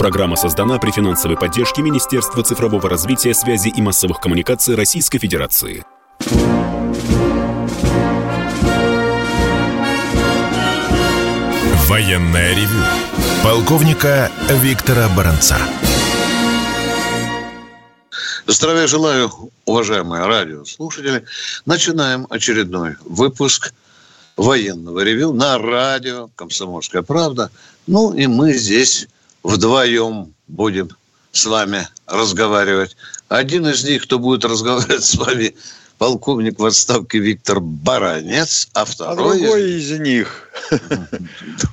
Программа создана при финансовой поддержке Министерства цифрового развития, связи и массовых коммуникаций Российской Федерации. Военная ревю. Полковника Виктора Баранца. Здравия желаю, уважаемые радиослушатели. Начинаем очередной выпуск военного ревю на радио «Комсомольская правда». Ну и мы здесь вдвоем будем с вами разговаривать. Один из них, кто будет разговаривать с вами, полковник в отставке Виктор Баранец, а второй... А другой из них.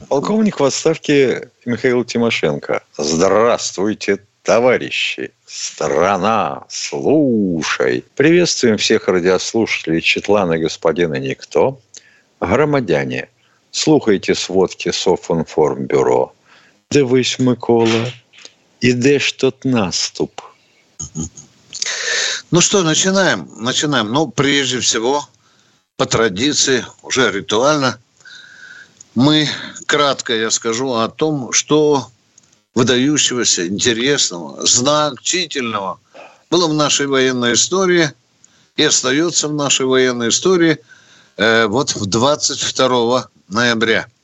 Полковник в отставке Михаил Тимошенко. Здравствуйте, товарищи. Страна, слушай. Приветствуем всех радиослушателей Четлана господина Никто. Громадяне, слухайте сводки Софинформбюро. Дивись, Микола, іде ж тут наступ. Ну что, начинаем? Начинаем. Ну, прежде всего, по традиции, уже ритуально, мы кратко я скажу о том, что выдающегося, интересного, значительного было в нашей военной истории и остается в нашей военной истории э, вот в 22 ноября –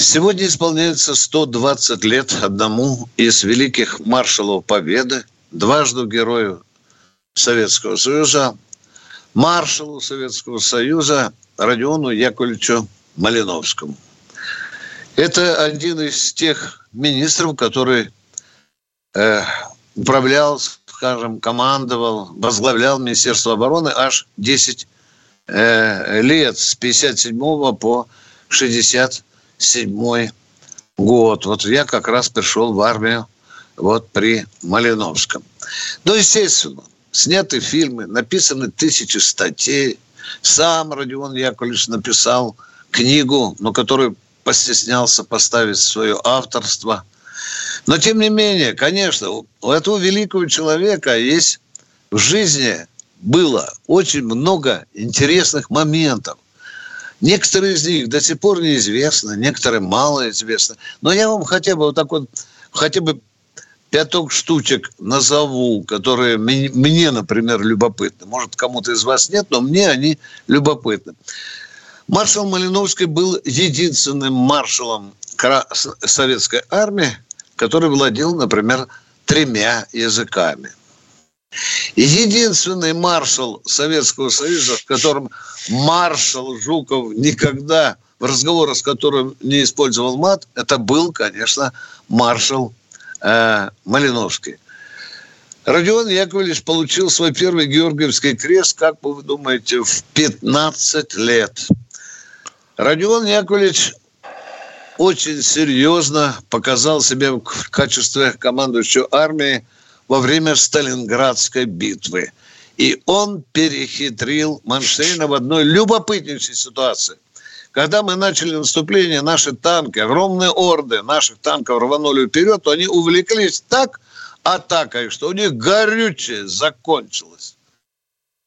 Сегодня исполняется 120 лет одному из великих маршалов Победы, дважды герою Советского Союза, маршалу Советского Союза Родиону Яковлевичу Малиновскому. Это один из тех министров, который э, управлял, скажем, командовал, возглавлял Министерство обороны аж 10 э, лет с 57 по 60 седьмой год. Вот я как раз пришел в армию вот при Малиновском. Ну, естественно, сняты фильмы, написаны тысячи статей. Сам Родион Яковлевич написал книгу, но которую постеснялся поставить свое авторство. Но, тем не менее, конечно, у этого великого человека есть в жизни было очень много интересных моментов. Некоторые из них до сих пор неизвестны, некоторые мало известны. Но я вам хотя бы вот так вот, хотя бы пяток штучек назову, которые мне, например, любопытны. Может, кому-то из вас нет, но мне они любопытны. Маршал Малиновский был единственным маршалом советской армии, который владел, например, тремя языками. Единственный маршал Советского Союза, в котором маршал Жуков никогда в разговорах с которым не использовал мат, это был, конечно, маршал э, Малиновский. Родион Яковлевич получил свой первый Георгиевский крест, как вы думаете, в 15 лет. Родион Яковлевич очень серьезно показал себя в качестве командующего армии – во время Сталинградской битвы. И он перехитрил Манштейна в одной любопытнейшей ситуации. Когда мы начали наступление, наши танки, огромные орды наших танков рванули вперед, то они увлеклись так атакой, что у них горючее закончилось.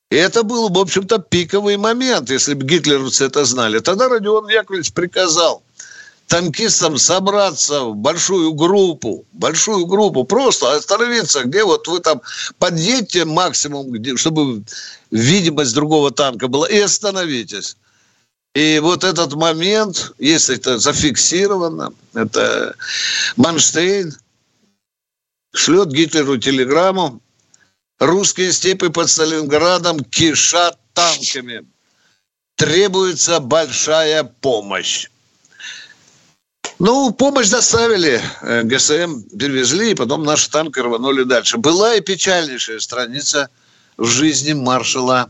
И это был, в общем-то, пиковый момент, если бы гитлеровцы это знали. Тогда Родион Яковлевич приказал танкистам собраться в большую группу, большую группу, просто остановиться, где вот вы там подъедьте максимум, где, чтобы видимость другого танка была, и остановитесь. И вот этот момент, если это зафиксировано, это Манштейн шлет Гитлеру телеграмму, русские степи под Сталинградом кишат танками. Требуется большая помощь. Ну, помощь доставили, э, ГСМ перевезли, и потом наши танки рванули дальше. Была и печальнейшая страница в жизни маршала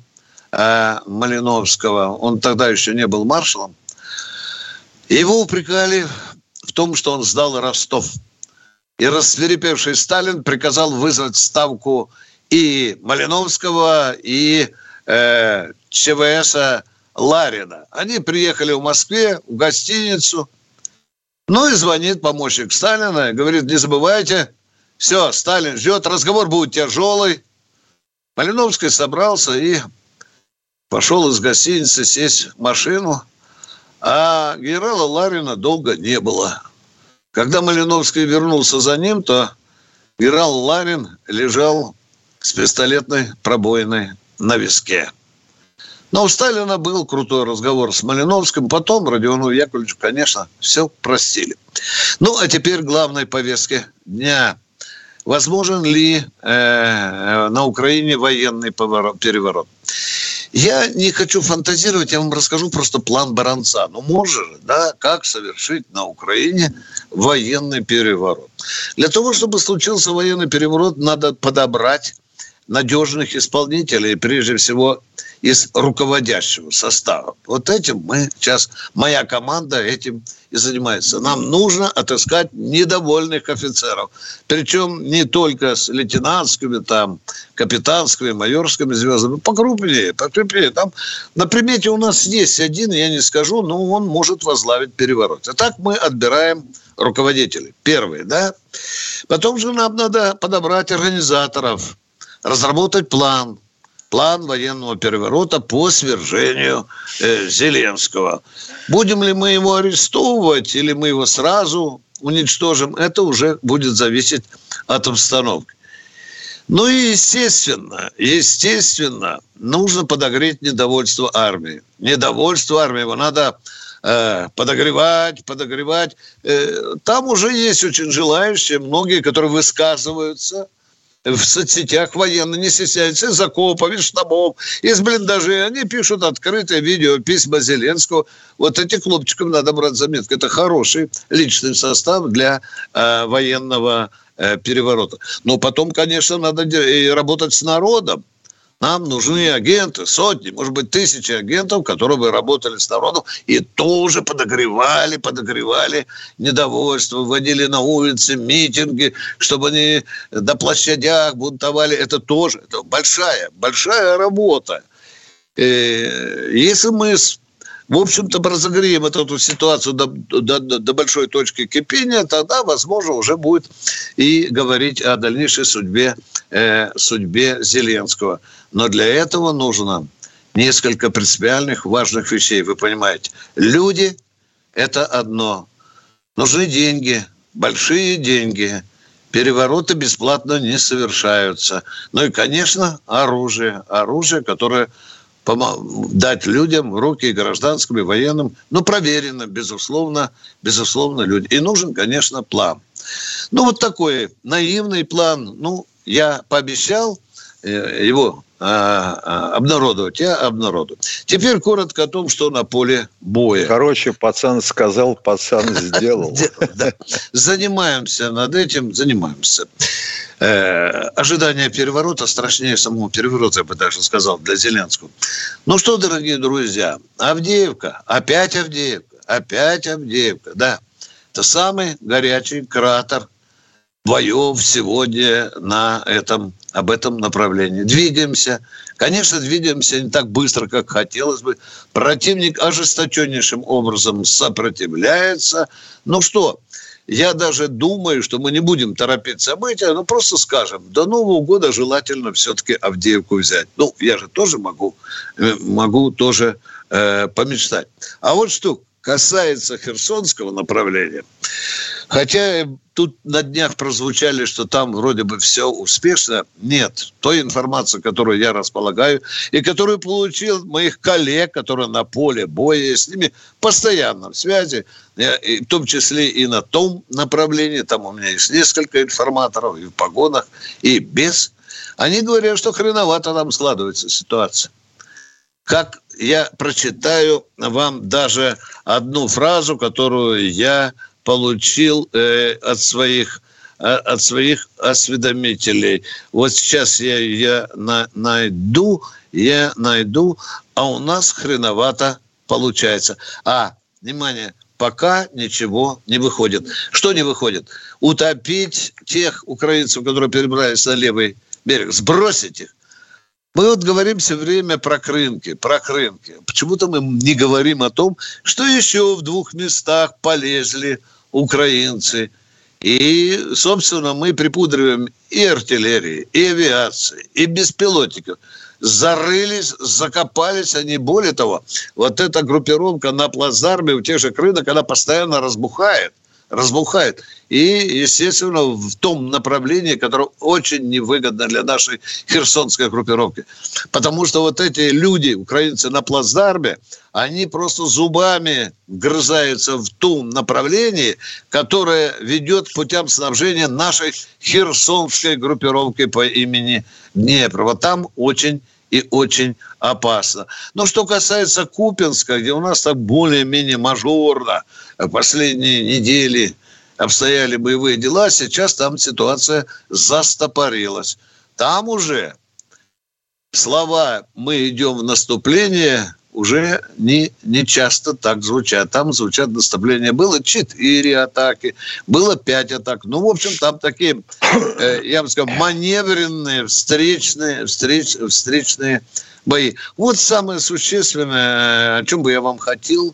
э, Малиновского. Он тогда еще не был маршалом. Его упрекали в том, что он сдал Ростов. И рассверепевший Сталин приказал вызвать ставку и Малиновского, и э, ЧВСа Ларина. Они приехали в Москве, в гостиницу – ну и звонит помощник Сталина, говорит, не забывайте, все, Сталин ждет, разговор будет тяжелый. Малиновский собрался и пошел из гостиницы сесть в машину, а генерала Ларина долго не было. Когда Малиновский вернулся за ним, то генерал Ларин лежал с пистолетной пробоиной на виске. Но у Сталина был крутой разговор с Малиновским. Потом Родиону Яковлевичу, конечно, все простили. Ну, а теперь главной повестке дня. Возможен ли э, на Украине военный поворот, переворот? Я не хочу фантазировать, я вам расскажу просто план Баранца. Ну, может, да, как совершить на Украине военный переворот. Для того, чтобы случился военный переворот, надо подобрать надежных исполнителей, прежде всего из руководящего состава. Вот этим мы сейчас, моя команда этим и занимается. Нам нужно отыскать недовольных офицеров. Причем не только с лейтенантскими, там, капитанскими, майорскими звездами, покрупнее, покрупнее. Там на примете у нас есть один, я не скажу, но он может возглавить переворот. И так мы отбираем руководителей. Первый, да? Потом же нам надо подобрать организаторов, разработать план, план военного переворота по свержению э, Зеленского. Будем ли мы его арестовывать или мы его сразу уничтожим, это уже будет зависеть от обстановки. Ну и естественно, естественно, нужно подогреть недовольство армии. Недовольство армии его надо э, подогревать, подогревать. Э, там уже есть очень желающие, многие, которые высказываются – в соцсетях военные не стесняются из окопов, из штабов, из блиндажей. Они пишут открытые видео, письма Зеленского. Вот этих хлопчикам надо брать заметку. Это хороший личный состав для э, военного э, переворота. Но потом, конечно, надо работать с народом. Нам нужны агенты, сотни, может быть, тысячи агентов, которые бы работали с народом и тоже подогревали, подогревали недовольство, вводили на улицы митинги, чтобы они до площадях бунтовали. Это тоже это большая, большая работа. Э, если мы в общем-то, разогреем эту ситуацию до, до, до большой точки кипения, тогда, возможно, уже будет и говорить о дальнейшей судьбе, э, судьбе Зеленского. Но для этого нужно несколько принципиальных важных вещей. Вы понимаете, люди – это одно. Нужны деньги, большие деньги. Перевороты бесплатно не совершаются. Ну и, конечно, оружие. Оружие, которое дать людям в руки гражданским и военным, ну, проверено, безусловно, безусловно, люди. И нужен, конечно, план. Ну, вот такой наивный план. Ну, я пообещал э, его обнародовать, я обнародую. Теперь коротко о том, что на поле боя. Короче, пацан сказал, пацан сделал. Занимаемся над этим, занимаемся. Э, ожидание переворота страшнее самого переворота, я бы даже сказал, для Зеленского. Ну что, дорогие друзья, Авдеевка, опять Авдеевка, опять Авдеевка, да. Это самый горячий кратер боев сегодня на этом, об этом направлении. Двигаемся. Конечно, двигаемся не так быстро, как хотелось бы. Противник ожесточеннейшим образом сопротивляется. Ну что, я даже думаю, что мы не будем торопить события, но просто скажем, до Нового года желательно все-таки Авдеевку взять. Ну, я же тоже могу, э, могу тоже э, помечтать. А вот что касается Херсонского направления, хотя тут на днях прозвучали, что там вроде бы все успешно, нет. Той информации, которую я располагаю, и которую получил моих коллег, которые на поле боя, с ними постоянно в связи, в том числе и на том направлении, там у меня есть несколько информаторов и в погонах, и без, они говорят, что хреновато там складывается ситуация. Как я прочитаю вам даже одну фразу, которую я получил э, от своих э, от своих осведомителей. Вот сейчас я я на, найду, я найду, а у нас хреновато получается. А, внимание, пока ничего не выходит. Что не выходит? Утопить тех украинцев, которые перебрались на левый берег, сбросить их, мы вот говорим все время про крынки, про крынки. Почему-то мы не говорим о том, что еще в двух местах полезли украинцы. И, собственно, мы припудриваем и артиллерии, и авиации, и беспилотников. Зарылись, закопались они. Более того, вот эта группировка на плацдарме у тех же крынок, она постоянно разбухает разбухает. И, естественно, в том направлении, которое очень невыгодно для нашей херсонской группировки. Потому что вот эти люди, украинцы на плацдарме, они просто зубами грызаются в том направлении, которое ведет к путям снабжения нашей херсонской группировки по имени Днепр. Вот там очень и очень опасно. Но что касается Купинска, где у нас так более-менее мажорно последние недели обстояли боевые дела, сейчас там ситуация застопорилась. Там уже слова «мы идем в наступление» уже не, не часто так звучат. Там звучат наставления. Было четыре атаки, было пять атак. Ну, в общем, там такие, э, я бы сказал, маневренные, встречные, встреч, встречные бои. Вот самое существенное, о чем бы я вам хотел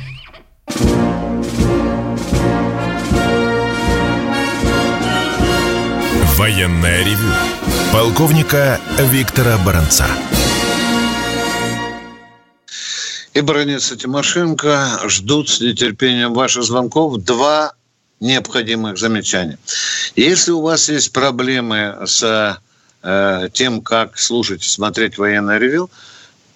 Военное ревю полковника Виктора Баранца. И баронец Тимошенко ждут с нетерпением ваших звонков. Два необходимых замечания. Если у вас есть проблемы с э, тем, как слушать, смотреть военное ревю,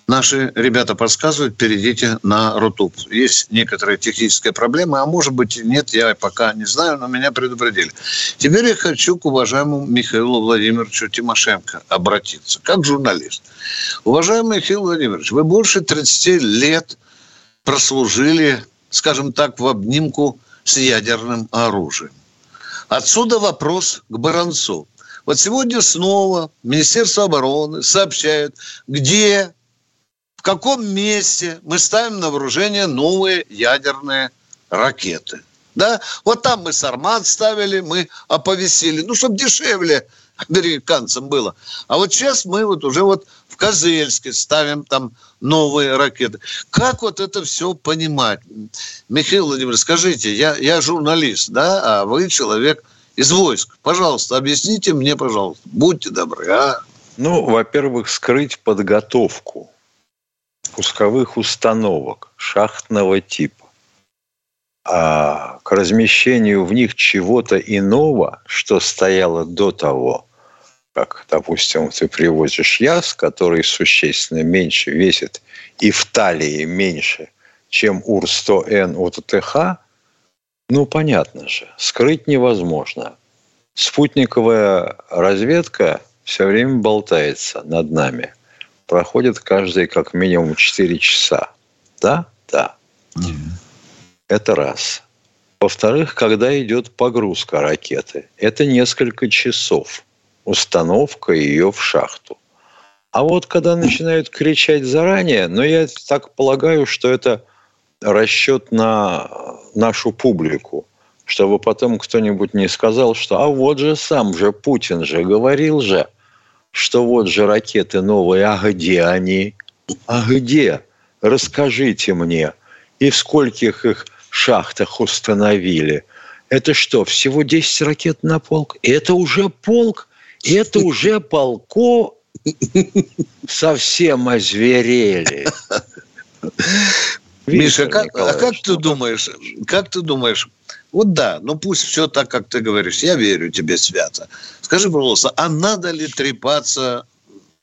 наши ребята подсказывают, перейдите на Рутуб. Есть некоторые технические проблемы, а может быть нет, я пока не знаю, но меня предупредили. Теперь я хочу к уважаемому Михаилу Владимировичу Тимошенко обратиться, как журналист. Уважаемый Михаил Владимирович, вы больше 30 лет прослужили, скажем так, в обнимку с ядерным оружием. Отсюда вопрос к Баранцу. Вот сегодня снова Министерство обороны сообщает, где каком месте мы ставим на вооружение новые ядерные ракеты. Да? Вот там мы Сармат ставили, мы оповесили, ну, чтобы дешевле американцам было. А вот сейчас мы вот уже вот в Козельске ставим там новые ракеты. Как вот это все понимать? Михаил Владимирович, скажите, я, я журналист, да, а вы человек из войск. Пожалуйста, объясните мне, пожалуйста, будьте добры, а? Ну, во-первых, скрыть подготовку пусковых установок шахтного типа, а к размещению в них чего-то иного, что стояло до того, как, допустим, ты привозишь яс, который существенно меньше весит и в талии меньше, чем УР-100Н от ТХ, ну, понятно же, скрыть невозможно. Спутниковая разведка все время болтается над нами – проходит каждые как минимум 4 часа. Да? Да. Mm-hmm. Это раз. Во-вторых, когда идет погрузка ракеты, это несколько часов. Установка ее в шахту. А вот когда начинают кричать заранее, но я так полагаю, что это расчет на нашу публику, чтобы потом кто-нибудь не сказал, что а вот же сам же Путин же говорил же – что вот же ракеты новые, а где они? А где? Расскажите мне. И в скольких их шахтах установили? Это что, всего 10 ракет на полк? Это уже полк? Это уже полко? Совсем озверели. Миша, как, а как ты думаешь, как ты думаешь, вот да, ну пусть все так, как ты говоришь. Я верю тебе свято. Скажи, пожалуйста, а надо ли трепаться,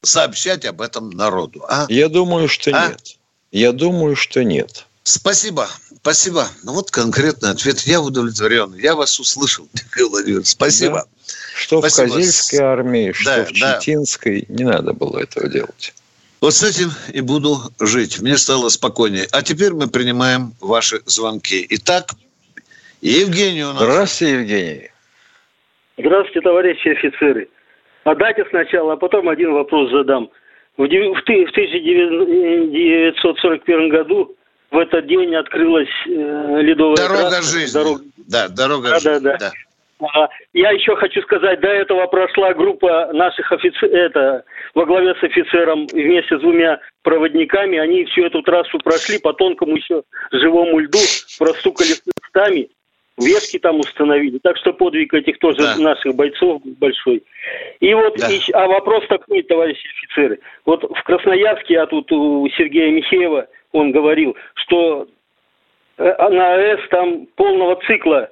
сообщать об этом народу? А? Я думаю, что а? нет. Я думаю, что нет. Спасибо. Спасибо. Ну вот конкретный ответ. Я удовлетворен. Я вас услышал, Михаил Владимирович. Спасибо. Да. Что Спасибо. в Козельской армии, что да, в Читинской. Да. Не надо было этого делать. Вот с этим и буду жить. Мне стало спокойнее. А теперь мы принимаем ваши звонки. Итак, Евгений у нас. Здравствуйте, Евгений. Здравствуйте, товарищи офицеры. А дайте сначала, а потом один вопрос задам. В 1941 году в этот день открылась э, ледовая Дорога трасса. жизни. Дорога. Да, дорога Да, жизни. да, да. А, Я еще хочу сказать, до этого прошла группа наших офицеров, это, во главе с офицером вместе с двумя проводниками. Они всю эту трассу прошли по тонкому еще живому льду, простукали хлыстами, ветки там установили. Так что подвиг этих тоже Да. наших бойцов большой. И вот, Да. ещё- а вопрос такой, товарищи офицеры. Вот в Красноярске, а тут у Сергея Михеева, он говорил, что э, на АЭС там полного цикла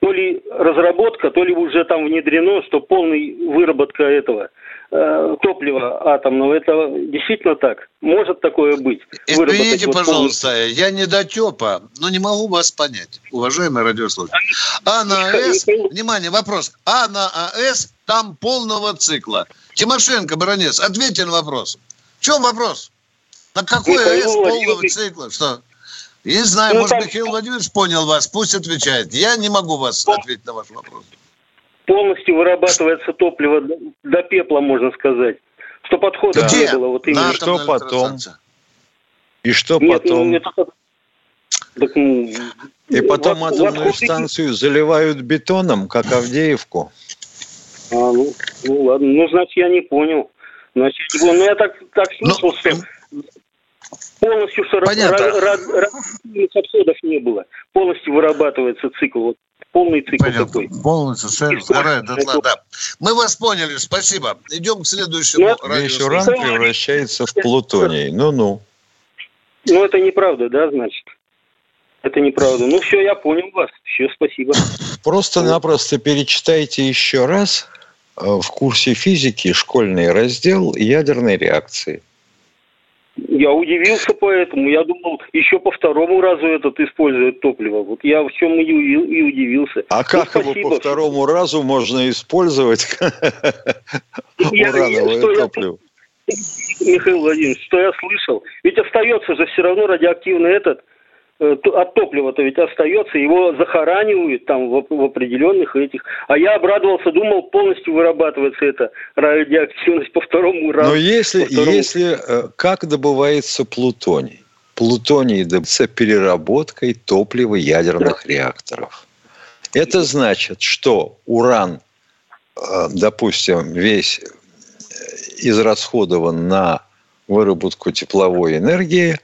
то ли разработка, то ли уже там внедрено, что полная выработка этого топлива атомного. Это действительно так? Может такое быть? Извините, вот пожалуйста, я не дотепа, но не могу вас понять, уважаемые радиослушатели. А на АЭс, внимание, вопрос. А на АЭс там полного цикла. Тимошенко, Баранец, ответьте на вопрос. В чем вопрос? На какой Михаил АЭс полного цикла? Что? Я не знаю, Ну, может, там- Михаил Владимирович понял вас, пусть отвечает. Я не могу вас ответить на ваш вопрос. Полностью вырабатывается топливо до, пепла, можно сказать. Что подхода Где? не было. Вот именно. И что потом? И что Нет, ну, потом? как- так, ну, И потом вот- атомную вот- станцию заливают бетоном, как Авдеевку. А, ну, ну ладно, ну значит я не понял. Значит, я не понял. ну я так, так Ну, слышал, что полностью что Понятно. ра- ра- радиоактивных отходов не было. Полностью вырабатывается цикл. Вот, полный цикл такой. Понятно. Полностью, совершенно. Вторая дотла, да. Мы вас поняли, спасибо. Идем к следующему Ну, Весь уран превращается в плутоний. Ну-ну. Ну это неправда, да, значит? Это неправда. Ну все, я понял вас. Все, спасибо. Просто-напросто перечитайте еще раз э, в курсе физики школьный раздел ядерной реакции. Я удивился поэтому. Я думал, еще по второму разу этот использует топливо. Вот я в чем и, и удивился. А Ну, как его спасибо. по второму разу можно использовать Я- урановое что я- топливо? Михаил Владимирович, что я слышал? Ведь остается же все равно радиоактивный этот от топлива-то ведь остается, его захоранивают там в, в определенных этих. А я обрадовался, думал, полностью вырабатывается эта радиоактивность по второму разу. Но если, второму. если э, как добывается плутоний? Плутоний добывается переработкой топлива ядерных реакторов. Это значит, что уран, э, допустим, весь э, израсходован на выработку тепловой энергии,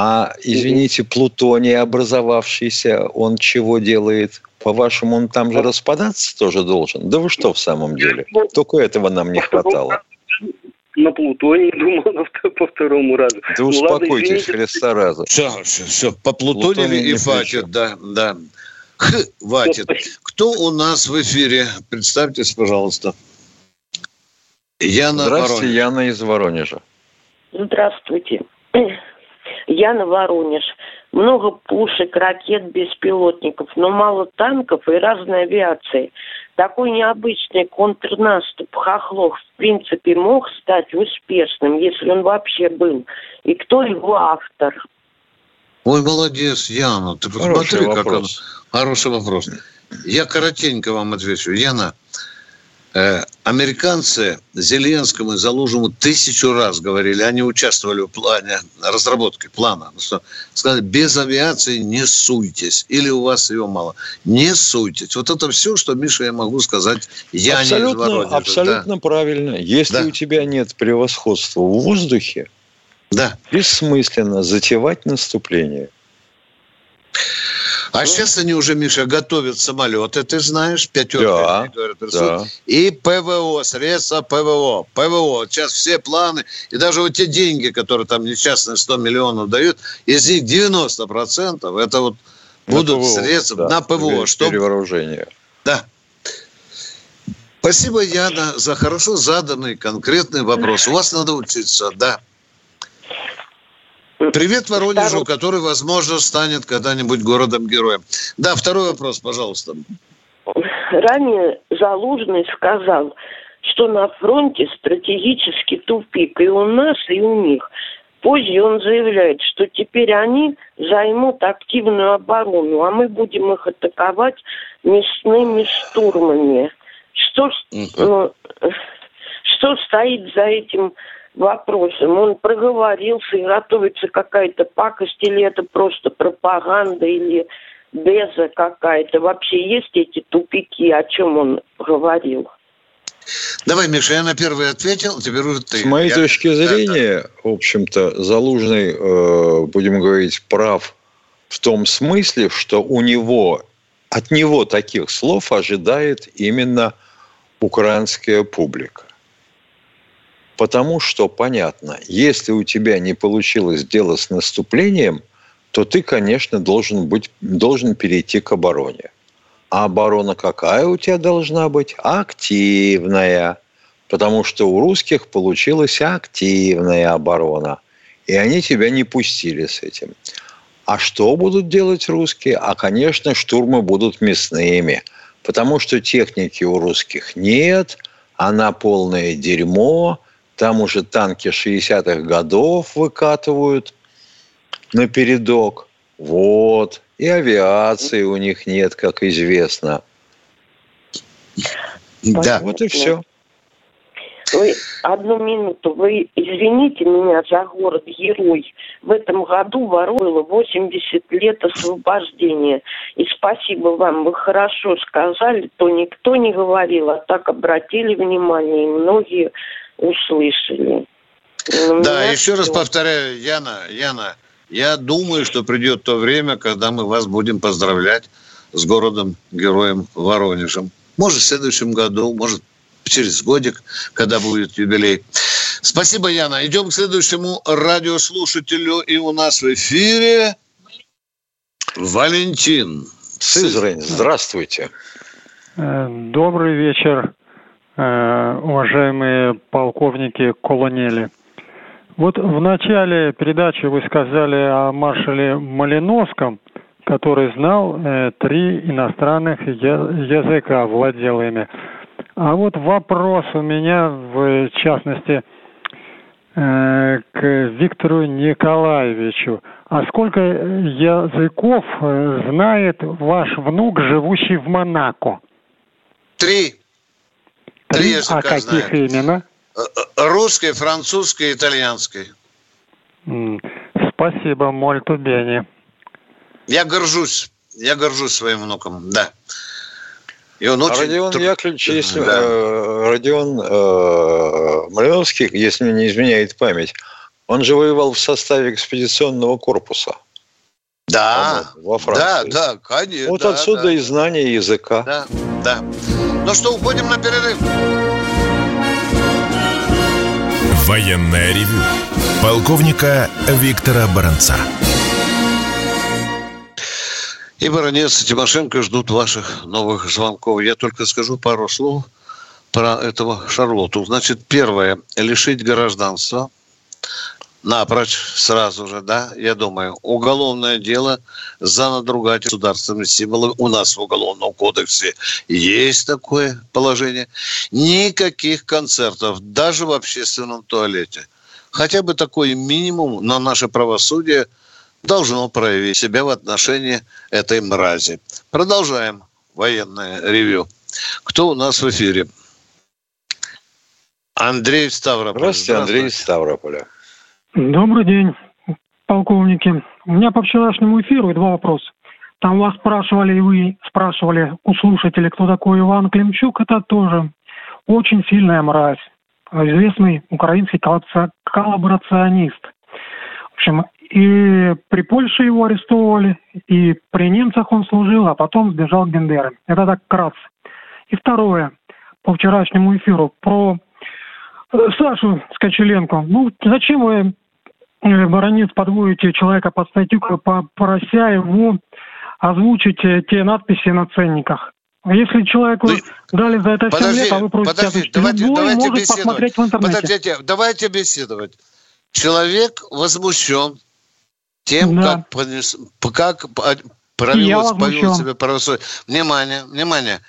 а, извините, плутоний образовавшийся, он чего делает? По-вашему, он там же распадаться тоже должен? Да вы что в самом деле? Только этого нам не хватало. На Плутоне думал по второму разу. Да Ну, ладно, успокойтесь, извините. Христа раза. Все, все, все. По Плутонию ни и хватит, да, да. Хватит. Кто у нас в эфире? Представьтесь, пожалуйста. Яна Здравствуйте, Воронеж. Яна из Воронежа. Здравствуйте. Яна Воронеж. Много пушек, ракет, беспилотников, но мало танков и разной авиации. Такой необычный контрнаступ Хохлов в принципе мог стать успешным, если он вообще был. И кто его автор? Ой, молодец, Яна. Ты Хороший посмотри, как он... Хороший вопрос. Я коротенько вам отвечу. Яна, э, американцы Зеленскому и Залужному тысячу раз говорили, они участвовали в плане разработки плана. Ну что, Сказали, без авиации не суйтесь. Или у вас ее мало. Не суйтесь. Вот это все, что, Миша, я могу сказать из абсолютно, Воронежа. абсолютно правильно. Если Да. у тебя нет превосходства в воздухе, Да. бессмысленно затевать наступление. А сейчас они уже, Миша, готовят самолеты, ты знаешь, пятерка. Да, они говорят, Да. И ПВО, средства ПВО. ПВО. Сейчас все планы, и даже вот те деньги, которые там несчастные 100 миллионов дают, из них 90% это вот На будут ПВО, средства да, на ПВО. пере- Что... Перевооружение. Да. Спасибо, Яна, за хорошо заданный конкретный вопрос. У вас надо учиться, да. Привет Воронежу, Второй. который, возможно, станет когда-нибудь городом-героем. Да, второй вопрос, пожалуйста. Ранее Залужный сказал, что на фронте стратегический тупик и у нас, и у них. Позже он заявляет, что теперь они займут активную оборону, а мы будем их атаковать мясными штурмами. Что, ну, что стоит за этим вопросом. Он проговорился и готовится какая-то пакость, или это просто пропаганда, или деза какая-то. Вообще есть эти тупики, о чем он говорил? Давай, Миша, я на первый ответил, теперь уже ты. С моей я... точки зрения, да, да. в общем-то, Залужный, э, будем говорить, прав в том смысле, что у него, от него таких слов ожидает именно украинская публика. Потому что, понятно, если у тебя не получилось дело с наступлением, то ты, конечно, должен, быть, должен перейти к обороне. А оборона какая у тебя должна быть? Активная. Потому что у русских получилась активная оборона. И они тебя не пустили с этим. А что будут делать русские? А, конечно, штурмы будут мясными. Потому что техники у русских нет, она полное дерьмо, там уже танки 60-х годов выкатывают на передок. Вот. И авиации у них нет, как известно. Да. Вот и все. Вы одну минуту, вы извините меня за город Герой. В этом году вору 80 лет освобождения. И спасибо вам, вы хорошо сказали, то никто не говорил, а так обратили внимание, и многие услышали. да, еще все. раз повторяю, Яна, Яна, я думаю, что придет то время, когда мы вас будем поздравлять с городом-героем Воронежем. Может, в следующем году, может, через годик, когда будет юбилей. Спасибо, Яна. Идем к следующему радиослушателю. И у нас в эфире Валентин. Сызрань, здравствуйте. Э, добрый вечер, уважаемые полковники колонели. Вот в начале передачи вы сказали о маршале Малиновском, который знал э, три иностранных языка, владел ими. А вот вопрос у меня, в частности, э, к Виктору Николаевичу. А сколько языков э, знает ваш внук, живущий в Монако? Три. Три, Три языка А каких знает. именно? Э, русской, французской, итальянской. Спасибо, Мольту Бени. Я горжусь. Я горжусь своим внуком, да. И он очень... Родион тр... Яковлевич, если да. э, Родион э, Малиновский, если мне не изменяет память, он же воевал в составе экспедиционного корпуса. Да, во Франции. Да, да, конечно. Вот да, отсюда да. и знание языка. Да, да. Ну что, уходим на перерыв. Военная ревю. Полковника Виктора Баранца. И Баранец, и Тимошенко ждут ваших новых звонков. Я только скажу пару слов про этого Шарлоту. Значит, первое, лишить гражданства напрочь сразу же, да, я думаю, уголовное дело за надругательство государственными символами. У нас в Уголовном кодексе есть такое положение. Никаких концертов, даже в общественном туалете. Хотя бы такой минимум на наше правосудие – должно проявить себя в отношении этой мрази. Продолжаем военное ревю. Кто у нас в эфире? Андрей Ставрополь. Здравствуйте, Андрей Ставрополя. Добрый день, полковники. У меня по вчерашнему эфиру два вопроса. Там вас спрашивали, и вы спрашивали у слушателей, кто такой Иван Климчук. Это тоже очень сильная мразь. Известный украинский коллаборационист. В общем, и при Польше его арестовывали, и при немцах он служил, а потом сбежал к Бендерам. Это так вкратце. И второе, по вчерашнему эфиру, про э, Сашу Скочеленко. Ну, зачем вы, баронец, подводите человека под статью, попрося его озвучить э, те надписи на ценниках? А если человеку ну, дали за это 7 подожди, лет, а вы просите подожди, давайте, любой давайте может беседовать. посмотреть в интернете. Подождите, давайте беседовать. Человек возмущен тем, да. как, понес, как провелось, повел себя правосудие. Внимание, внимание.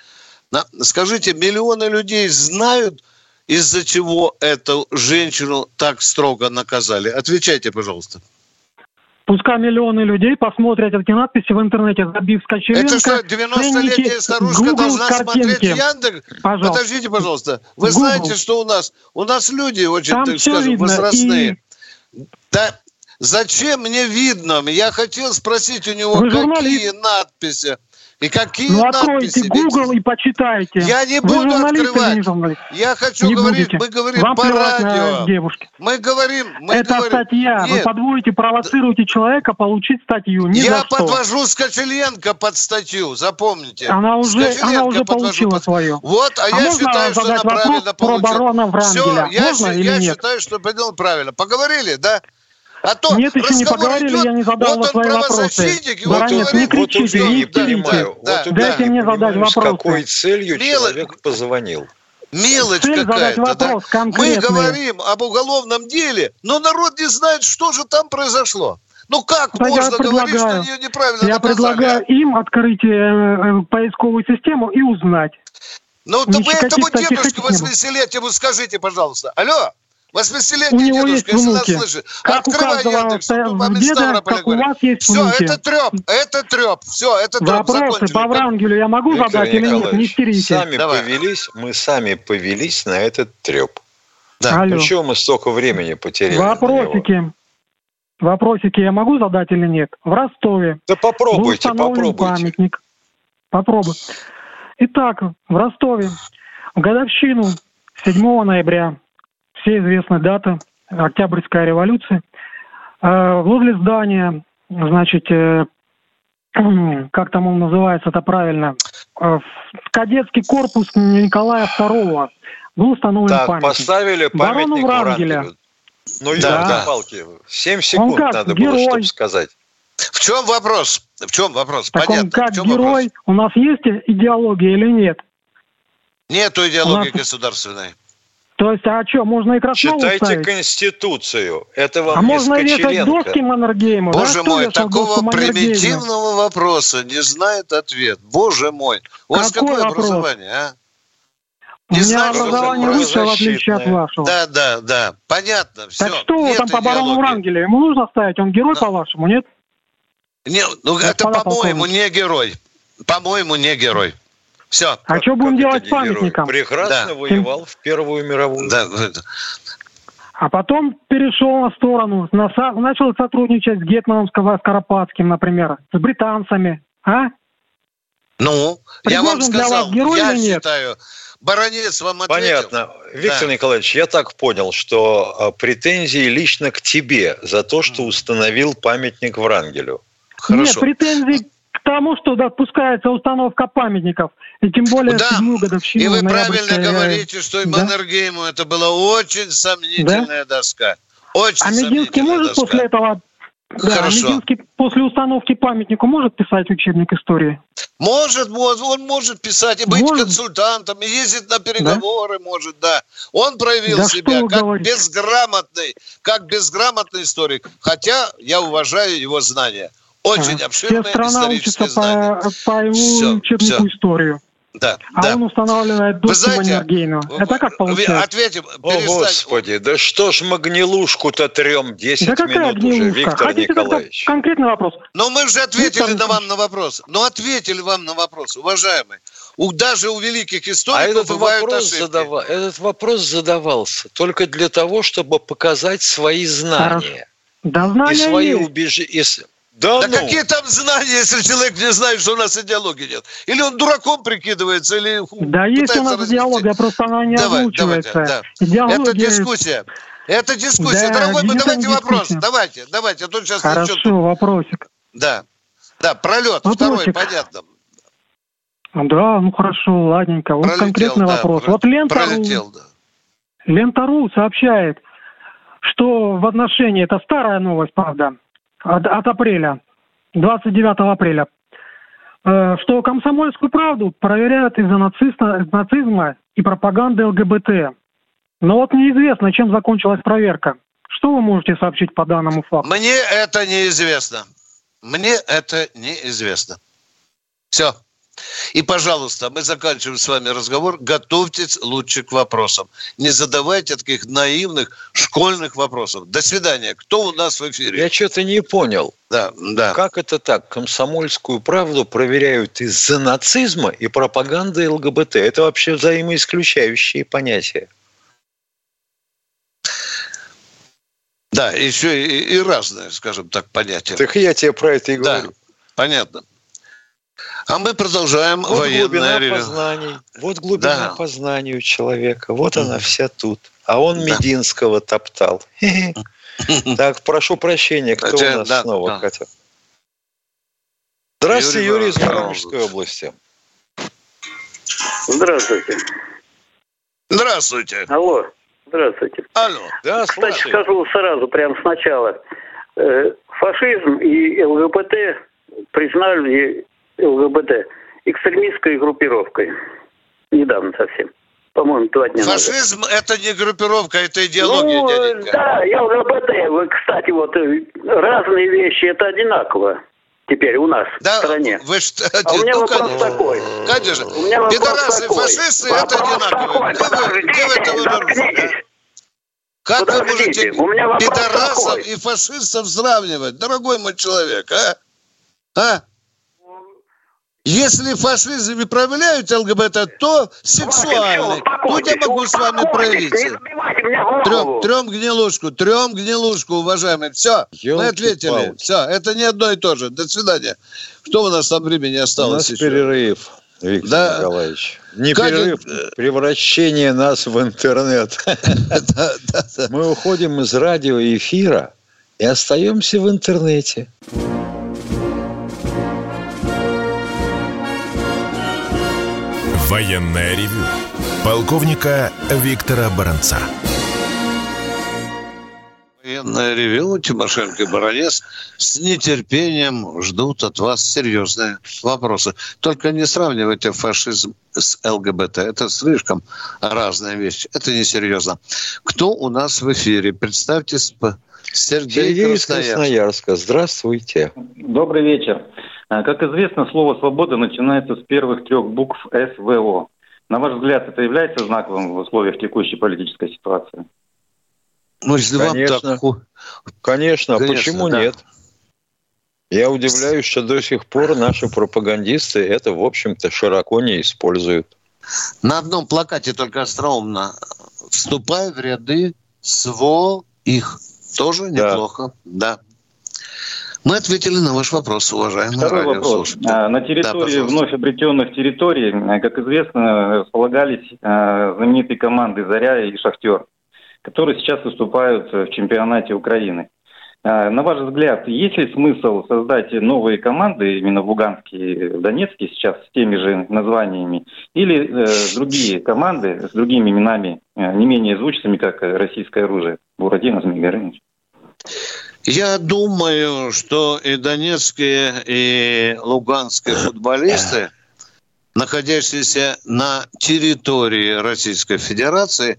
Скажите, миллионы людей знают, из-за чего эту женщину так строго наказали? Отвечайте, пожалуйста. Пускай миллионы людей посмотрят эти надписи в интернете, забив Скочеленко. Это что, 90-летняя старушка Google должна картинки. смотреть Яндекс? Пожалуйста. Подождите, пожалуйста. Вы Google. знаете, что у нас? У нас люди очень, Там так скажем, видно, возрастные. Да, зачем мне видно? Я хотел спросить у него, Вы какие журналист. надписи. И какие Ну надписи? откройте Google и почитайте. Я не Вы буду или открывать. не? Я хочу Не говорить, будете. мы говорим Вам по радио. девушки. Мы говорим, мы Это говорим. статья. Вы Нет, подводите, провоцируете человека получить статью. Ни я подвожу Скочеленко под статью, запомните. Она уже, она уже получила под- свое. Вот, а, А я можно считаю, что она правильно про получила. барона Врангеля? Все, я, Можно щи- или я нет? считаю, что понял правильно. Поговорили, да? А то Нет, еще не поговорили, идет, я не задал вот свои вопросы. Да, вот не вот кричите, убей, не понимаю. Да, вот Дайте не мне задать понимаю, с вопросы. какой целью Мило- человек позвонил. Мелочь Цель задать какая-то. да? вопрос Мы конкретный. говорим об уголовном деле, но народ не знает, что же там произошло. Ну как я можно говорить, что ее неправильно Я наказали, предлагаю им открыть э, э, поисковую систему и узнать. Ну, вы этому было. 80-летнему скажите, пожалуйста. Алло, У 80-летний него есть дедушка, если нас внуки. слышит, Как у открывай каждого Яндекс, деда, как у вас есть Все, внуки. это треп, это треп, все, это треп, Вопросы закончили. по Врангелю я могу Виктор задать или нет? Не истерите. сами Давай. повелись, мы сами повелись на этот треп. Да. Алло. Ну чего мы столько времени потеряли? Вопросики. Вопросики я могу задать или нет? В Ростове Да попробуйте, попробуйте. памятник. Попробуй. Итак, в Ростове в годовщину 7 ноября, все известные даты, Октябрьская революция, э, возле здания, значит, э, как там он называется, это правильно, э, кадетский корпус Николая II был установлен Так, памятник. поставили Барону памятник Врангеля. Врангелю. Ну, Да. да, палки. 7 секунд как, надо герой. было, чтобы сказать. В чем вопрос? В чем вопрос? Так Понятно. он как герой, вопрос? у нас есть идеология или нет? Нету идеологии У нас- государственной. То есть, а что, можно и Краснову Читайте ставить? Конституцию. Это вам А не можно Скочеленко. доски Маннергейму? да? Боже Кто мой, такого примитивного вопроса не знает ответ. Боже мой. У вас какое вопрос? образование, а? У Не меня знаю, образование высшее, в отличие от вашего. Да, да, да. Понятно, все. так что вы там по барону Врангеля? Ему нужно ставить? Он герой, Да. по-вашему, нет? Не, ну это, Господа по-моему, полковники. не герой. По-моему, не герой. Все. А что будем делать с памятником? Прекрасно Да. воевал в Первую мировую. Да, А потом перешел на сторону, на начал сотрудничать с Гетманом Скоропадским, например, с британцами. А? ну, я вам Пригожин для сказал, вас я нет? считаю, баронец вам ответил. Понятно. Виктор Да. Николаевич, я так понял, что а, претензии лично к тебе за то, что установил памятник Врангелю. Нет, Хорошо. претензий к тому, что допускается установка памятников. И тем более Да. седьмую годовщину И вы правильно говорите, что да. Маннергейму это была очень сомнительная доска. Очень А Мединский может доска. после этого... Да, Хорошо. Мединский после установки памятнику может писать учебник истории? Может, может, он может писать и быть Может. консультантом, и ездить на переговоры может, да. Он проявил Да себя как говорите. безграмотный, как безграмотный историк, хотя я уважаю его знания. Очень Ага. обширные Вся страна учится по, по его Всё, учебнику всё. историю. Да, А да. он устанавливает доску знаете, Маннергейну. Это как получается? Ответим, О, перестань. Господи, да что ж мы гнилушку-то трем 10 Да какая минут уже, гнилушка? Виктор Хотите Николаевич. конкретный вопрос? Но мы же ответили Виктор на вам на вопрос. Ну, ответили вам на вопрос, уважаемый. У, даже у великих А историков этот бывают вопрос, ошибки. задава- этот вопрос задавался только для того, чтобы показать свои знания Да и знания свои есть. убеждения. Да, Да ну, какие там знания, если человек не знает, что у нас идеологии нет? Или он дураком прикидывается, или Да есть у нас развести? идеология, просто она не Давай, озвучивается. давайте, да. Идеология... Это дискуссия. Это дискуссия. Да, Дорогой мой, давайте дискуссия. вопрос. Давайте, давайте. А то сейчас Хорошо, начнет- вопросик. Да. Да, пролет. Вопросик. Второй, понятно. Да, ну хорошо, ладненько. Вот Пролетел, конкретный да, вопрос. про- Вот Лента.ру Пролетел, да. Лента.ру сообщает, что в отношении, это старая новость, правда, от, от апреля, 29 апреля, э, что комсомольскую правду проверяют из-за нациста- нацизма и пропаганды ЛГБТ. Но вот неизвестно, чем закончилась проверка. Что вы можете сообщить по данному факту? Мне это неизвестно. Мне это неизвестно. Все. И, пожалуйста, мы заканчиваем с вами разговор. Готовьтесь лучше к вопросам. Не задавайте таких наивных школьных вопросов. До свидания. Кто у нас в эфире? Я что-то не понял. Да, да. Как это так? Комсомольскую правду проверяют из-за нацизма и пропаганды ЛГБТ. Это вообще взаимоисключающие понятия. Да, еще и, и разные, скажем так, понятия. Так я тебе про это и говорю. Да, понятно. А мы продолжаем вот военное глубина ревю. познаний. Вот глубина Да. познаний у человека. Вот она вся тут. А он Да. Мединского топтал. Так, прошу прощения, кто у нас снова хотел? Здравствуйте, Юрий из. Воронежской области. Здравствуйте. Здравствуйте. Алло. Здравствуйте. Алло. Да, Кстати, слушай. скажу сразу, прямо сначала. Э, Фашизм и ЛГБТ признали ЛГБТ экстремистской группировкой. Недавно совсем. По-моему, два дня назад. Фашизм – это не группировка, это идеология, Ну, дяденька. да, и ЛГБТ. Вы, Кстати, вот э, разные вещи, это одинаково теперь у нас в Да, стране. вы что, А у меня ну, вопрос конечно. такой. Конечно. У меня вопрос Пидорасы такой. фашисты – это Вопрос одинаково. вы, вы это подождите, обнаружили, заткнитесь. Как вы Подождите, можете у меня пидорасов такой. и фашистов сравнивать, дорогой мой человек, а? А? Если фашизм и проявляют ЛГБТ, то сексуальный. Тут я могу с вами проявить. Не проявить. забивайте меня в Трем, трем гнилушку, трем гнилушку, уважаемые. Все, мы Ёлки-палки. ответили. Все, это не одно и то же. До свидания. Что у нас там времени У осталось нас еще? перерыв, Виктор Да. Николаевич. Не Как перерыв, это- превращение нас в интернет. Мы уходим из радиоэфира и остаемся в интернете. Военное ревю полковника Виктора Баранца. Военное ревю Тимошенко и Баранец с нетерпением ждут от вас серьезные вопросы. Только не сравнивайте фашизм с ЛГБТ. Это слишком разные вещи. Это несерьезно. Кто у нас в эфире? Представьтесь. п- Сергей, Сергей Красноярск. Красноярска. Здравствуйте. Добрый вечер. А, Как известно, слово «свобода» начинается с первых трех букв СВО. На ваш взгляд, это является знаковым в условиях текущей политической ситуации? Ну, если вам Конечно. так... ху- Конечно, а Конечно, почему да. нет? Я удивляюсь, что до сих пор наши пропагандисты это, в общем-то, широко не используют. На одном плакате только остроумно. Вступай в ряды своих. Тоже Да. неплохо. Да. Мы ответили на ваш вопрос, уважаемый Второй вопрос. А, На Да, территории пожалуйста. вновь обретенных территорий, а, как известно, располагались а, знаменитые команды «Заря» и «Шахтер», которые сейчас выступают в чемпионате Украины. А, На ваш взгляд, есть ли смысл создать новые команды именно в Луганске и в Донецке сейчас с теми же названиями, или э, другие команды с другими именами, э, не менее звучными, как э, российское оружие? Буратино, Змей Горыныч. Я думаю, что и донецкие, и луганские футболисты, находящиеся на территории Российской Федерации,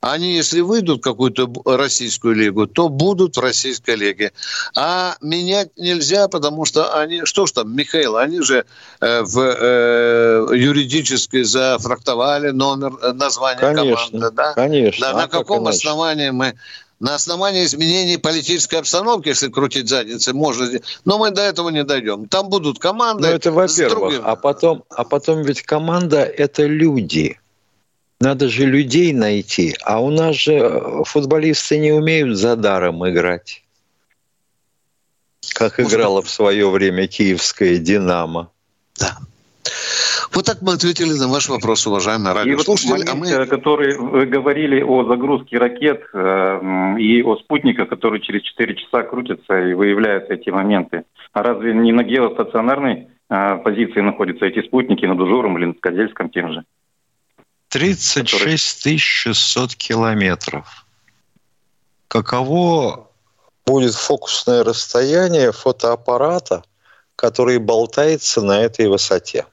они, если выйдут в какую-то российскую лигу, то будут в российской лиге. А менять нельзя, потому что они... Что ж там, Михаил, они же э, в, э, юридически зафрактовали номер, э, название Конечно, команды. Да? конечно. Да, А на как каком иначе? основании мы... На основании изменений политической обстановки, если крутить задницы, можно... Но мы до этого не дойдем. Там будут команды... Ну, это во-первых. А потом, а потом ведь команда – это люди. Надо же людей найти. А у нас же э, футболисты не умеют за даром играть. Как играла в свое время киевская «Динамо». Да. Вот так мы ответили на ваш вопрос, уважаемый И вот радиослушатель. момент, А мы... э, который вы говорили о загрузке ракет э, и о спутниках, которые через 4 часа крутятся и выявляют эти моменты. А разве не на геостационарной э, позиции находятся эти спутники, над Ужуром или над Козельском тем же? 36 600 километров. Каково будет фокусное расстояние фотоаппарата, который болтается на этой высоте?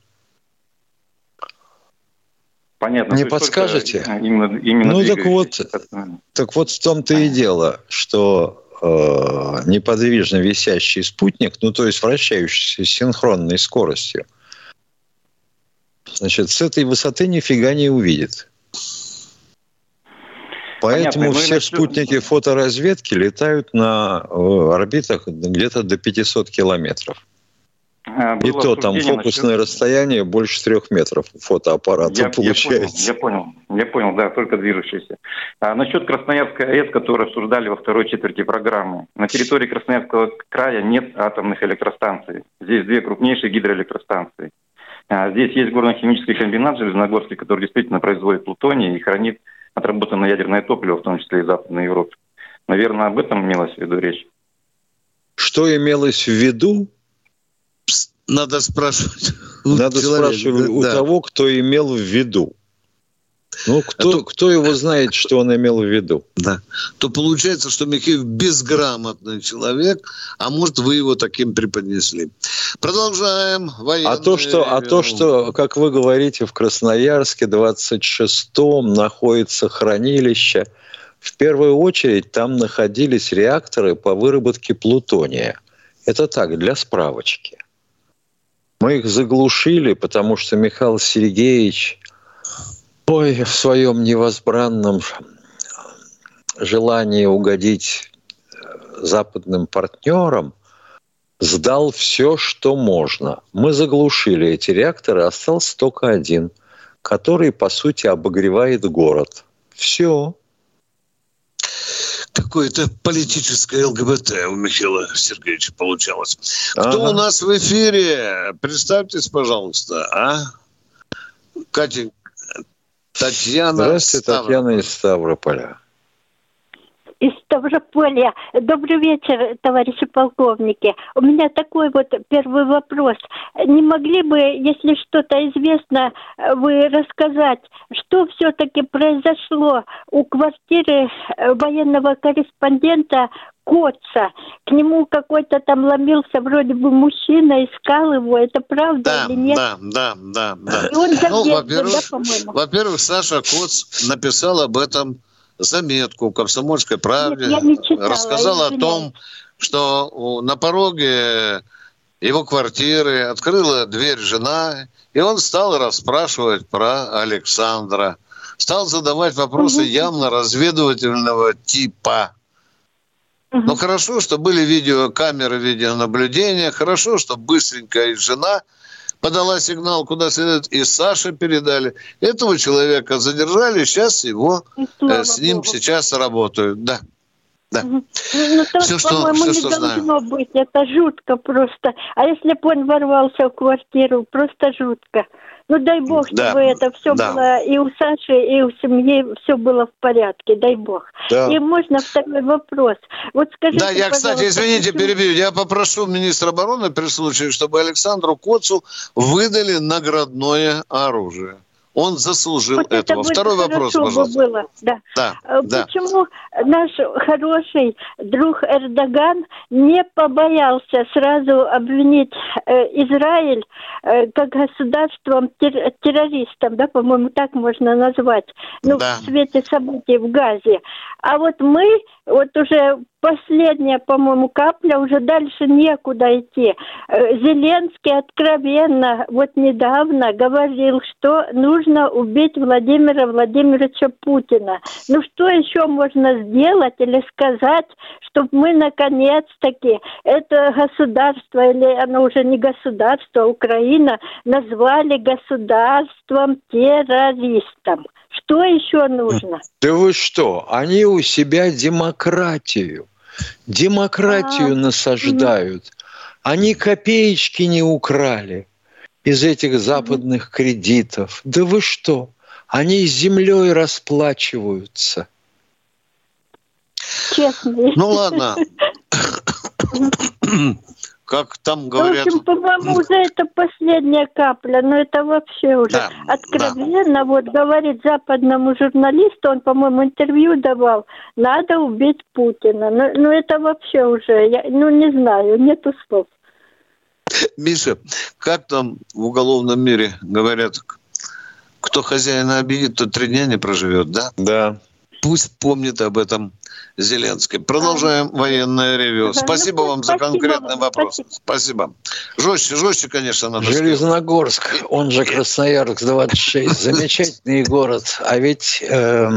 Понятно. Не подскажете? Именно, именно Ну, так вот. Так вот в том-то и дело, что э, неподвижно висящий спутник, ну то есть вращающийся с синхронной скоростью, Значит, с этой высоты нифига не увидит. Поэтому Понятно. все спутники фоторазведки летают на э, орбитах где-то до 500 километров. А, и то там фокусное насчет... расстояние больше трех метров фотоаппарата я, получается. Я понял, я понял, я понял, да, только движущийся. А насчет Красноярской АЭС, которую обсуждали во второй четверти программы. На территории Красноярского края нет атомных электростанций. Здесь две крупнейшие гидроэлектростанции. А здесь есть горно-химический комбинат Железногорский, который действительно производит плутоний и хранит отработанное ядерное топливо, в том числе и Западной Европе. Наверное, об этом имелось в виду речь. Что имелось в виду? Надо спрашивать. Надо человека, спрашивать да. у того, кто имел в виду. Ну, кто, а то, кто его знает, что он имел в виду? Да. То получается, что Михеев безграмотный человек, а может, вы его таким преподнесли. Продолжаем. А то, что, а то, что, как вы говорите, в Красноярске 26-м находится хранилище, в первую очередь там находились реакторы по выработке плутония. Это так, для справочки. Мы их заглушили, потому что Михаил Сергеевич Ой, в своем невозбранном желании угодить э, западным партнерам сдал все, что можно. Мы заглушили эти реакторы, остался только один, который, по сути, обогревает город. Все. Какое-то политическое ЛГБТ у Михаила Сергеевича получалось. Кто ага. у нас в эфире? Представьтесь, пожалуйста, а? Катенька. Татьяна Здравствуйте, Татьяна из Ставрополя. Из Ставрополя. Добрый вечер, товарищи полковники. У меня такой вот первый вопрос. Не могли бы, если что-то известно, вы рассказать, что все-таки произошло у квартиры военного корреспондента Коца. К нему какой-то там ломился вроде бы мужчина, искал его. Это правда да, или нет? Да, да, да, да. И он ну, во-первых, да, во-первых, Саша Коц написал об этом заметку в «Комсомольской правде». Нет, не читала, рассказал о том, что на пороге его квартиры открыла дверь жена, и он стал расспрашивать про Александра. Стал задавать вопросы угу. явно разведывательного типа. Ну, хорошо, что были видеокамеры видеонаблюдения, хорошо, что быстренько и жена подала сигнал, куда следует, и Саше передали. Этого человека задержали, сейчас его э, с ним Богу. сейчас работают, да. Да. Ну, то, все, что, по-моему, все, не должно знаем. быть. Это жутко просто. А если бы он ворвался в квартиру, просто жутко. Ну, дай бог, да. чтобы это все да. было и у Саши, и у семьи все было в порядке, дай бог. Да. И можно второй вопрос. Вот скажите, Да, я, кстати, извините, перебью. Я попрошу министра обороны при случае, чтобы Александру Коцу выдали наградное оружие. Он заслужил вот этого. Это Второй вопрос, пожалуйста. Было, да. Да, Почему да. наш хороший друг Эрдоган не побоялся сразу обвинить э, Израиль э, как государством тер- террористом, да, по-моему, так можно назвать, ну, да. в свете событий в Газе. А вот мы, вот уже последняя, по-моему, капля, уже дальше некуда идти. Э, Зеленский откровенно вот недавно говорил, что нужно убить Владимира Владимировича Путина. Ну что еще можно сделать или сказать, чтобы мы наконец-таки это государство, или оно уже не государство, а Украина, назвали государством террористом? Что еще нужно? Да вы что? Они у себя демократию демократию а, насаждают. Они копеечки не украли из этих западных кредитов. Да вы что? Они землей расплачиваются. Честно. Ну ладно. как там говорят. В общем, по-моему, уже это последняя капля, но это вообще уже да, откровенно. Да. Вот говорит западному журналисту, он, по-моему, интервью давал, надо убить Путина. Ну, ну это вообще уже, я, ну не знаю, нету слов. Миша, как там в уголовном мире говорят, кто хозяина обидит, тот три дня не проживет, да? Да. Пусть помнит об этом Зеленский. Продолжаем а, военное ревю. Спасибо ну, вам спасибо, за конкретный вопрос. Спасибо. спасибо. Жестче, жестче, конечно, надо Железногорск, сказать. он же Красноярск 26. Замечательный город. А ведь э,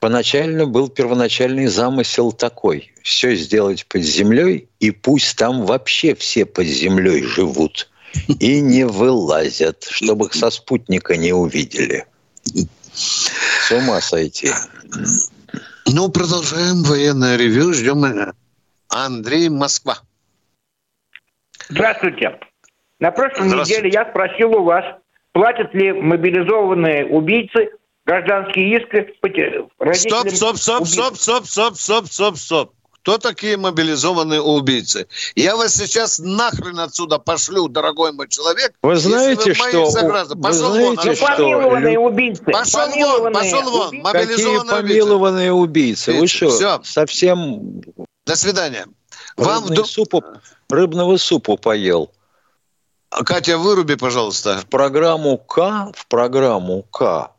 поначально был первоначальный замысел такой. Все сделать под землей, и пусть там вообще все под землей живут. И не вылазят, чтобы их со спутника не увидели. С ума сойти. Ну, продолжаем военное ревю. Ждем э, Андрей Москва. Здравствуйте. На прошлой Здравствуйте. неделе я спросил у вас, платят ли мобилизованные убийцы гражданские иски родителям... Стоп, стоп, стоп, стоп, стоп, стоп, стоп, стоп, стоп. Кто такие мобилизованные убийцы? Я вас сейчас нахрен отсюда пошлю, дорогой мой человек. Вы знаете, вы что... Сограждан. Пошел вы знаете, вон, что... Помилованные убийцы. Пошел помилованные вон, пошел вон. Убийцы. Какие помилованные убийцы? Вы что, Все. совсем... До свидания. Вам вдруг... супу, рыбного супу поел. А, Катя, выруби, пожалуйста. В программу К, в программу К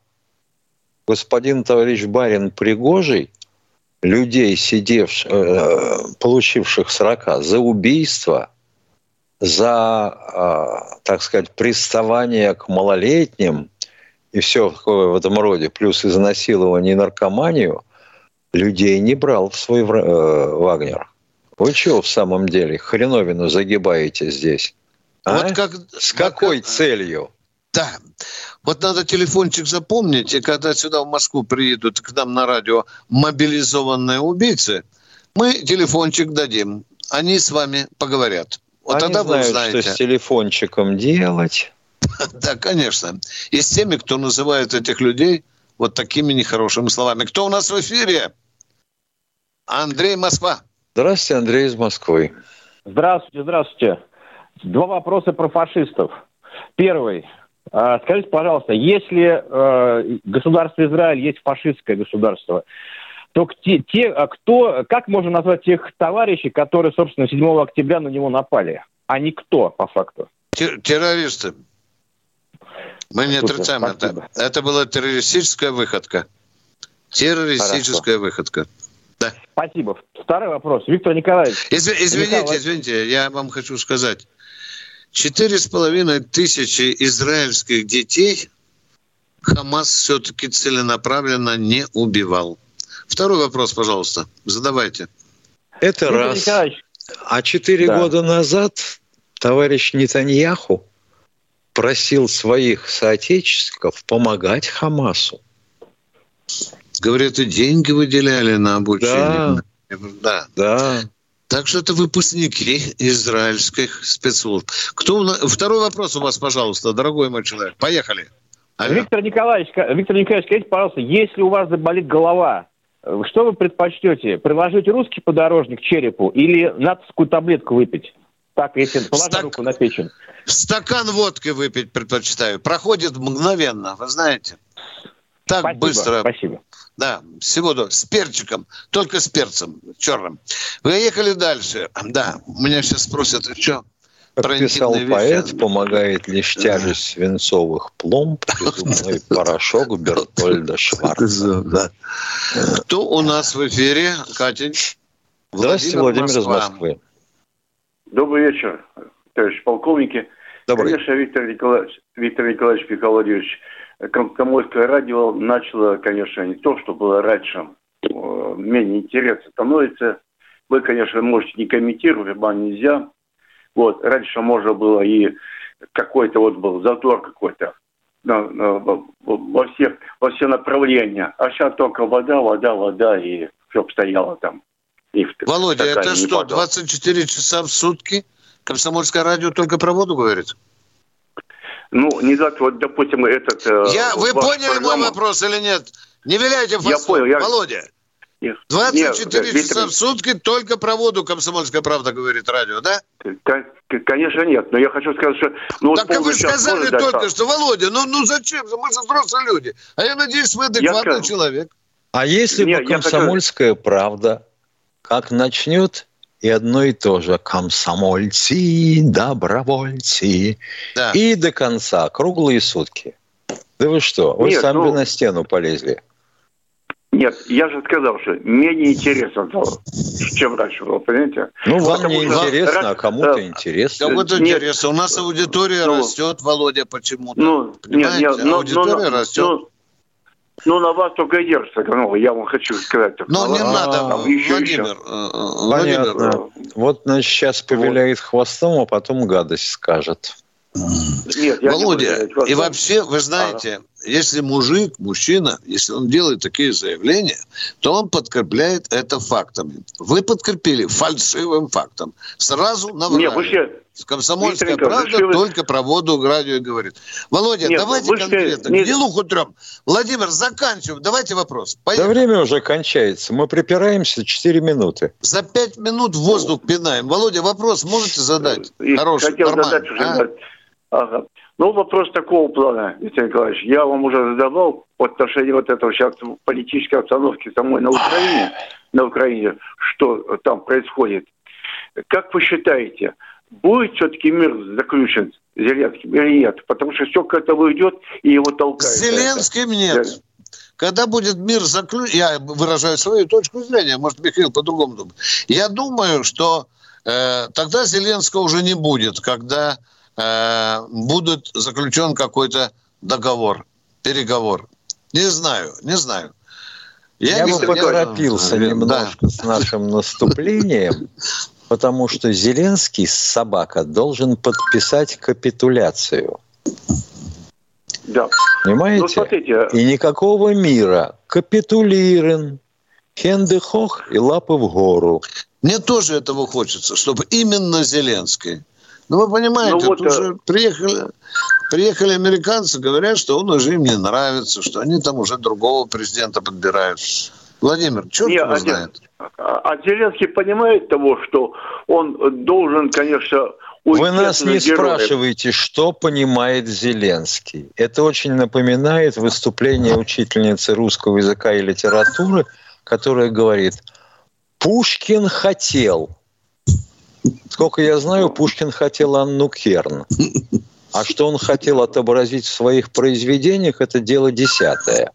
господин товарищ Барин Пригожий людей, сидевших, э, получивших срока за убийство, за, э, так сказать, приставание к малолетним и все в этом роде, плюс изнасилование и наркоманию, людей не брал в свой э, Вагнер. Вы чего в самом деле хреновину загибаете здесь? А? Вот как, С какой как... целью? Да. Вот надо телефончик запомнить, и когда сюда в Москву приедут к нам на радио мобилизованные убийцы, мы телефончик дадим. Они с вами поговорят. Вот Они тогда знают, вы узнаете. что с телефончиком делать. Да, конечно. И с теми, кто называет этих людей вот такими нехорошими словами. Кто у нас в эфире? Андрей Москва. Здравствуйте, Андрей из Москвы. Здравствуйте, здравствуйте. Два вопроса про фашистов. Первый. А, скажите, пожалуйста, если э, государство Израиль есть фашистское государство, то те, те, а кто, как можно назвать тех товарищей, которые, собственно, 7 октября на него напали? А не кто, по факту? Террористы. Мы не Супер, отрицаем спасибо. это. Это была террористическая выходка. Террористическая Хорошо. выходка. Да. Спасибо. Второй вопрос. Виктор Николаевич. Изв... Извините, Николай... извините, я вам хочу сказать. Четыре с половиной тысячи израильских детей Хамас все-таки целенаправленно не убивал. Второй вопрос, пожалуйста, задавайте. Это Виктор раз. Николаевич. А четыре да. года назад товарищ Нетаньяху просил своих соотечественников помогать Хамасу. Говорят, и деньги выделяли на обучение. Да, да. да. Так что это выпускники израильских спецслужб. Кто Второй вопрос у вас, пожалуйста, дорогой мой человек. Поехали. Алло. Виктор Николаевич, Виктор Николаевич, скажите, пожалуйста, если у вас заболит голова, что вы предпочтете? Приложить русский подорожник к черепу или натовскую таблетку выпить? Так, если положить Стак... руку на печень. Стакан водки выпить предпочитаю. Проходит мгновенно, вы знаете. Так спасибо, быстро. Спасибо. Да, всего до с перчиком, только с перцем черным. Поехали дальше. Да, меня сейчас спросят, что? Как писал поэт, помогает лишь тяжесть свинцовых пломб, безумный порошок Бертольда Шварца. Да. Кто у нас в эфире? Катя? Здравствуйте, Владимир из Москвы. Добрый вечер, товарищ полковники. Добрый. Конечно, Виктор Николаевич, Виктор Николаевич Михайлович, Комсомольское радио начало, конечно, не то, что было раньше, менее интересно становится. Вы, конечно, можете не комментировать, ибо нельзя. Вот, раньше можно было и какой-то вот был затор какой-то во все, во все направления. А сейчас только вода, вода, вода, и все обстояло там. И Володя, это что, 24 часа в сутки? Комсомольское радио только про воду говорит? Ну, не так, вот, допустим, этот... Э, я, вы поняли программа... мой вопрос или нет? Не виляйте фасу. Я понял. Я... Володя, 24 нет, часа в сутки только про воду «Комсомольская правда» говорит радио, да? Конечно, нет. Но я хочу сказать, что... Ну, так вот вы сказали только дать, что, Володя, ну, ну зачем? Мы же взрослые люди. А я надеюсь, вы адекватный я человек. А если нет, бы «Комсомольская хочу... правда» как начнет и одно и то же. Комсомольцы, добровольцы. Да. И до конца, круглые сутки. Да вы что, вы Нет, сами ну, на стену полезли. Нет, я же сказал, что менее интересно стало, чем раньше было, понимаете? Ну, вам Потому не интересно, раз, а кому-то э, интересно. Кому-то интересно. У нас аудитория ну, растет, Володя, почему-то. Ну, нет, нет, но, аудитория но, растет. Но, ну, на вас только и держится, ну, я вам хочу сказать. Ну, не надо, там, еще, Владимир. Еще. Э, Понятно. Владимир. Вот, значит, сейчас повеляет вот. хвостом, а потом гадость скажет. Нет, Володя, не и вообще, вы знаете, ага. если мужик, мужчина, если он делает такие заявления, то он подкрепляет это фактами. Вы подкрепили фальшивым фактом. Сразу наврали. Нет, вы Комсомольская правда вы... только про воду радио говорит. Володя, Нет, давайте вы... конкретно. Нет. Гнилуху трем. Владимир, заканчиваем. Давайте вопрос. Поехали. Да время уже кончается. Мы припираемся 4 минуты. За 5 минут воздух пинаем. Володя, вопрос можете задать? И Хороший, хотел нормальный. задать уже. А? Ага. Ну, вопрос такого плана, Виктор Николаевич. Я вам уже задавал по отношению вот этого сейчас политической обстановки самой на Украине, на Украине, что там происходит. Как вы считаете, будет все-таки мир заключен с Зеленским или нет? Потому что все к этому идет и его толкает. С Зеленским это. нет. Когда будет мир заключен, я выражаю свою точку зрения, может, Михаил по-другому думает. Я думаю, что э, тогда Зеленского уже не будет, когда э, будет заключен какой-то договор, переговор. Не знаю, не знаю. Я, Я бы поторопился я... немножко да. с нашим наступлением, потому что Зеленский, собака, должен подписать капитуляцию. Да. Понимаете? Ну, смотрите. И никакого мира. Капитулирован. Хенды хох и лапы в гору. Мне тоже этого хочется, чтобы именно Зеленский ну, вы понимаете, ну, вот, уже э, приехали, приехали американцы, говорят, что он уже им не нравится, что они там уже другого президента подбирают. Владимир, черт не, его а знает. А, а Зеленский понимает того, что он должен, конечно, Вы нас не героев. спрашиваете, что понимает Зеленский. Это очень напоминает выступление учительницы русского языка и литературы, которая говорит, Пушкин хотел, Сколько я знаю, Пушкин хотел Анну Керн. А что он хотел отобразить в своих произведениях, это дело десятое.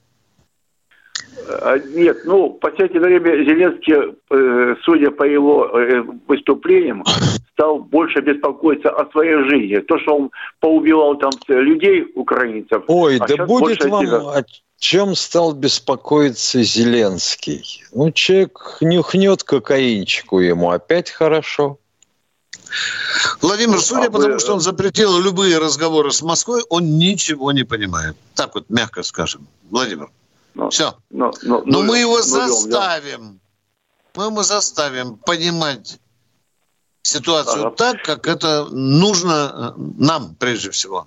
А, нет, ну, в последнее время Зеленский, э, судя по его э, выступлениям, стал больше беспокоиться о своей жизни. То, что он поубивал там людей, украинцев. Ой, а да будет вам себя... о чем стал беспокоиться Зеленский? Ну, человек нюхнет кокаинчику ему, опять хорошо. Владимир, судя а по тому, что он запретил любые разговоры с Москвой, он ничего не понимает. Так вот, мягко скажем. Владимир, но, ну, все. Но, но, но, но мы его заставим. Мы его заставим понимать ситуацию ага. так, как это нужно э, нам прежде всего.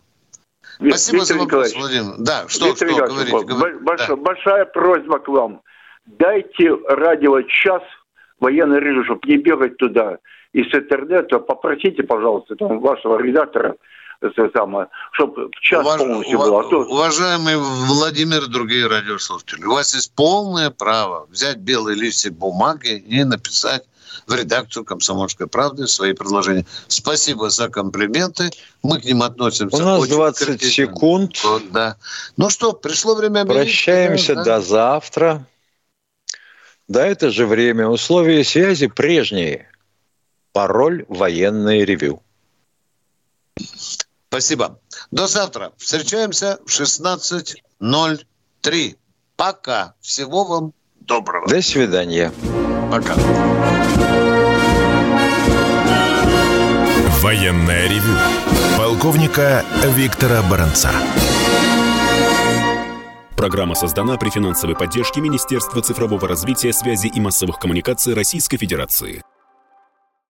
Спасибо Виктор за вопрос, Владимир. Да, что, Виктор что говорите, говорите. Большая, да. большая просьба к вам. Дайте радио час военный режим, чтобы не бегать туда из интернета, попросите, пожалуйста, там, вашего редактора, самое, чтобы в час Уваж... полностью было. А то... Уважаемый Владимир и другие радиослушатели, у вас есть полное право взять белый листик бумаги и написать в редакцию «Комсомольской правды» свои предложения. Спасибо за комплименты. Мы к ним относимся. У нас очень 20 критично. секунд. Вот, да. Ну что, пришло время... Прощаемся да? до завтра. Да, это же время. Условия связи прежние. Пароль «Военное ревю». Спасибо. До завтра. Встречаемся в 16.03. Пока. Всего вам доброго. До свидания. Пока. Военное ревю. Полковника Виктора Баранца. Программа создана при финансовой поддержке Министерства цифрового развития, связи и массовых коммуникаций Российской Федерации.